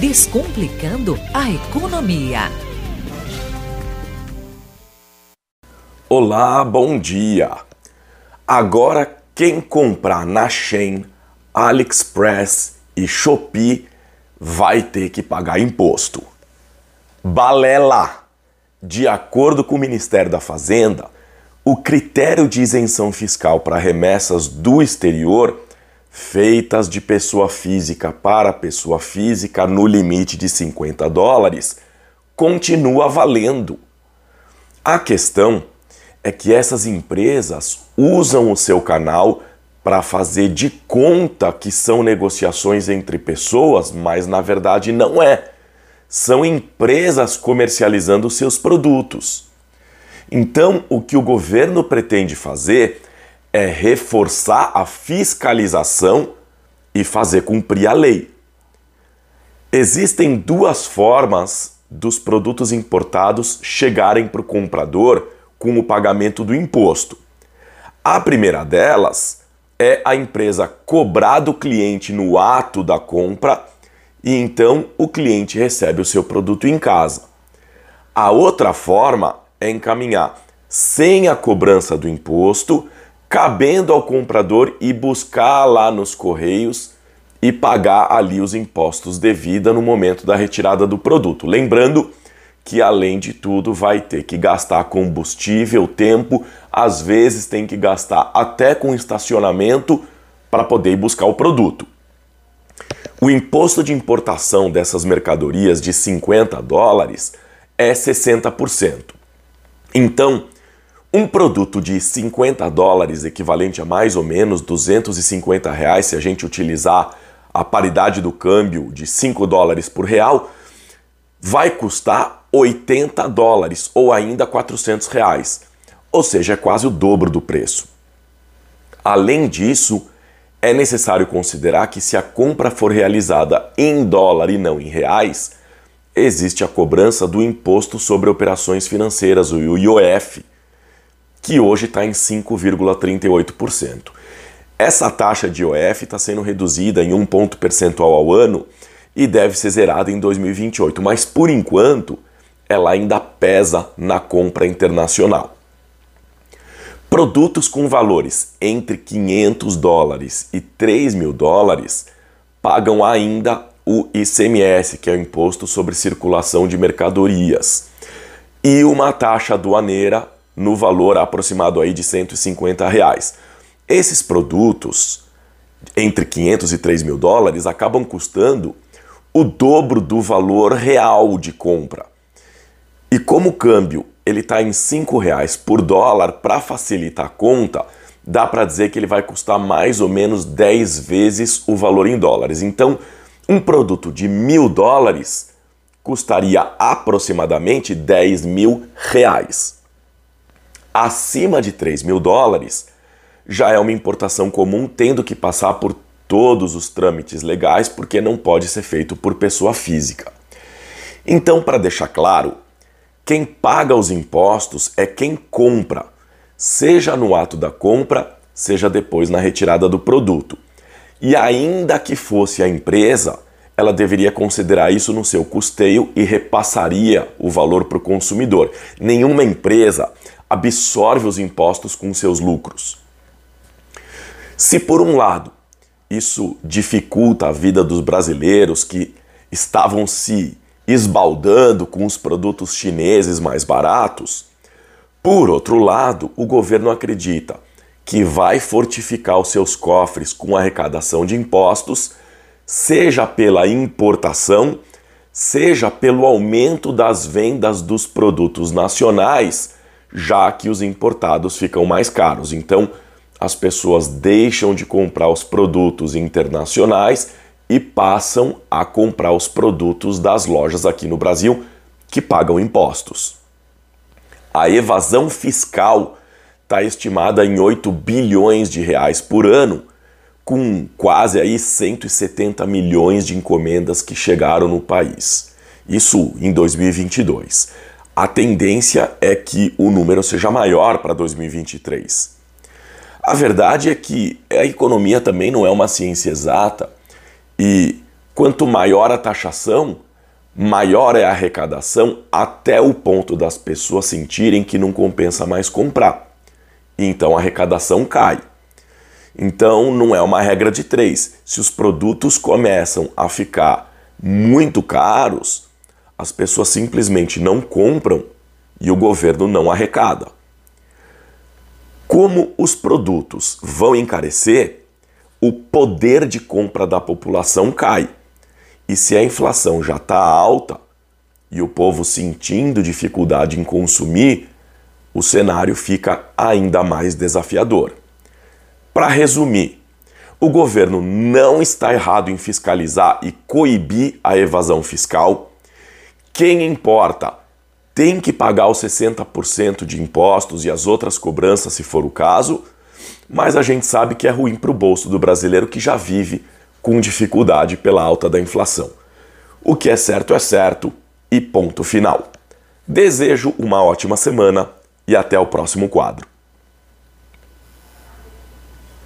Descomplicando a economia. Olá, bom dia. Agora quem comprar na Shein, AliExpress e Shopee vai ter que pagar imposto. Balela! De acordo com o Ministério da Fazenda, o critério de isenção fiscal para remessas do exterior feitas de pessoa física para pessoa física no limite de 50 dólares continua valendo. A questão é que essas empresas usam o seu canal para fazer de conta que são negociações entre pessoas, mas na verdade não é. São empresas comercializando seus produtos. Então, o que o governo pretende fazer é reforçar a fiscalização e fazer cumprir a lei. Existem duas formas dos produtos importados chegarem para o comprador com o pagamento do imposto. A primeira delas é a empresa cobrar do cliente no ato da compra e então o cliente recebe o seu produto em casa. A outra forma é encaminhar sem a cobrança do imposto, cabendo ao comprador ir buscar lá nos correios e pagar ali os impostos devida no momento da retirada do produto. Lembrando que além de tudo vai ter que gastar combustível, tempo, às vezes tem que gastar até com estacionamento para poder ir buscar o produto. O imposto de importação dessas mercadorias de 50 dólares é 60%. Então, um produto de 50 dólares, equivalente a mais ou menos 250 reais, se a gente utilizar a paridade do câmbio de 5 dólares por real, vai custar 80 dólares ou ainda 400 reais, ou seja, é quase o dobro do preço. Além disso, é necessário considerar que se a compra for realizada em dólar e não em reais, existe a cobrança do Imposto sobre Operações Financeiras, o IOF, que hoje está em 5,38%. Essa taxa de IOF está sendo reduzida em um ponto percentual ao ano e deve ser zerada em 2028, mas por enquanto ela ainda pesa na compra internacional. Produtos com valores entre 500 dólares e 3 mil dólares pagam ainda o ICMS, que é o Imposto sobre Circulação de Mercadorias, e uma taxa aduaneira no valor aproximado aí de 150 reais. Esses produtos, entre 500 e 3 mil dólares, acabam custando o dobro do valor real de compra. E como o câmbio ele está em R$ reais por dólar, para facilitar a conta, dá para dizer que ele vai custar mais ou menos 10 vezes o valor em dólares. Então, um produto de mil dólares custaria aproximadamente 10 mil reais. Acima de 3 mil dólares já é uma importação comum, tendo que passar por todos os trâmites legais, porque não pode ser feito por pessoa física. Então, para deixar claro, quem paga os impostos é quem compra, seja no ato da compra, seja depois na retirada do produto. E ainda que fosse a empresa, ela deveria considerar isso no seu custeio e repassaria o valor para o consumidor. Nenhuma empresa absorve os impostos com seus lucros. Se por um lado isso dificulta a vida dos brasileiros que estavam se esbaldando com os produtos chineses mais baratos. Por outro lado, o governo acredita que vai fortificar os seus cofres com arrecadação de impostos, seja pela importação, seja pelo aumento das vendas dos produtos nacionais, já que os importados ficam mais caros. Então, as pessoas deixam de comprar os produtos internacionais e passam a comprar os produtos das lojas aqui no Brasil que pagam impostos. A evasão fiscal está estimada em 8 bilhões de reais por ano, com quase aí 170 milhões de encomendas que chegaram no país. Isso em 2022. A tendência é que o número seja maior para 2023. A verdade é que a economia também não é uma ciência exata e quanto maior a taxação, maior é a arrecadação até o ponto das pessoas sentirem que não compensa mais comprar. Então a arrecadação cai. Então não é uma regra de três. Se os produtos começam a ficar muito caros, as pessoas simplesmente não compram e o governo não arrecada. Como os produtos vão encarecer, o poder de compra da população cai. E se a inflação já está alta e o povo sentindo dificuldade em consumir, o cenário fica ainda mais desafiador. Para resumir, o governo não está errado em fiscalizar e coibir a evasão fiscal. Quem importa tem que pagar os 60% de impostos e as outras cobranças, se for o caso, mas a gente sabe que é ruim para o bolso do brasileiro que já vive com dificuldade pela alta da inflação. O que é certo é certo e ponto final. Desejo uma ótima semana e até o próximo quadro.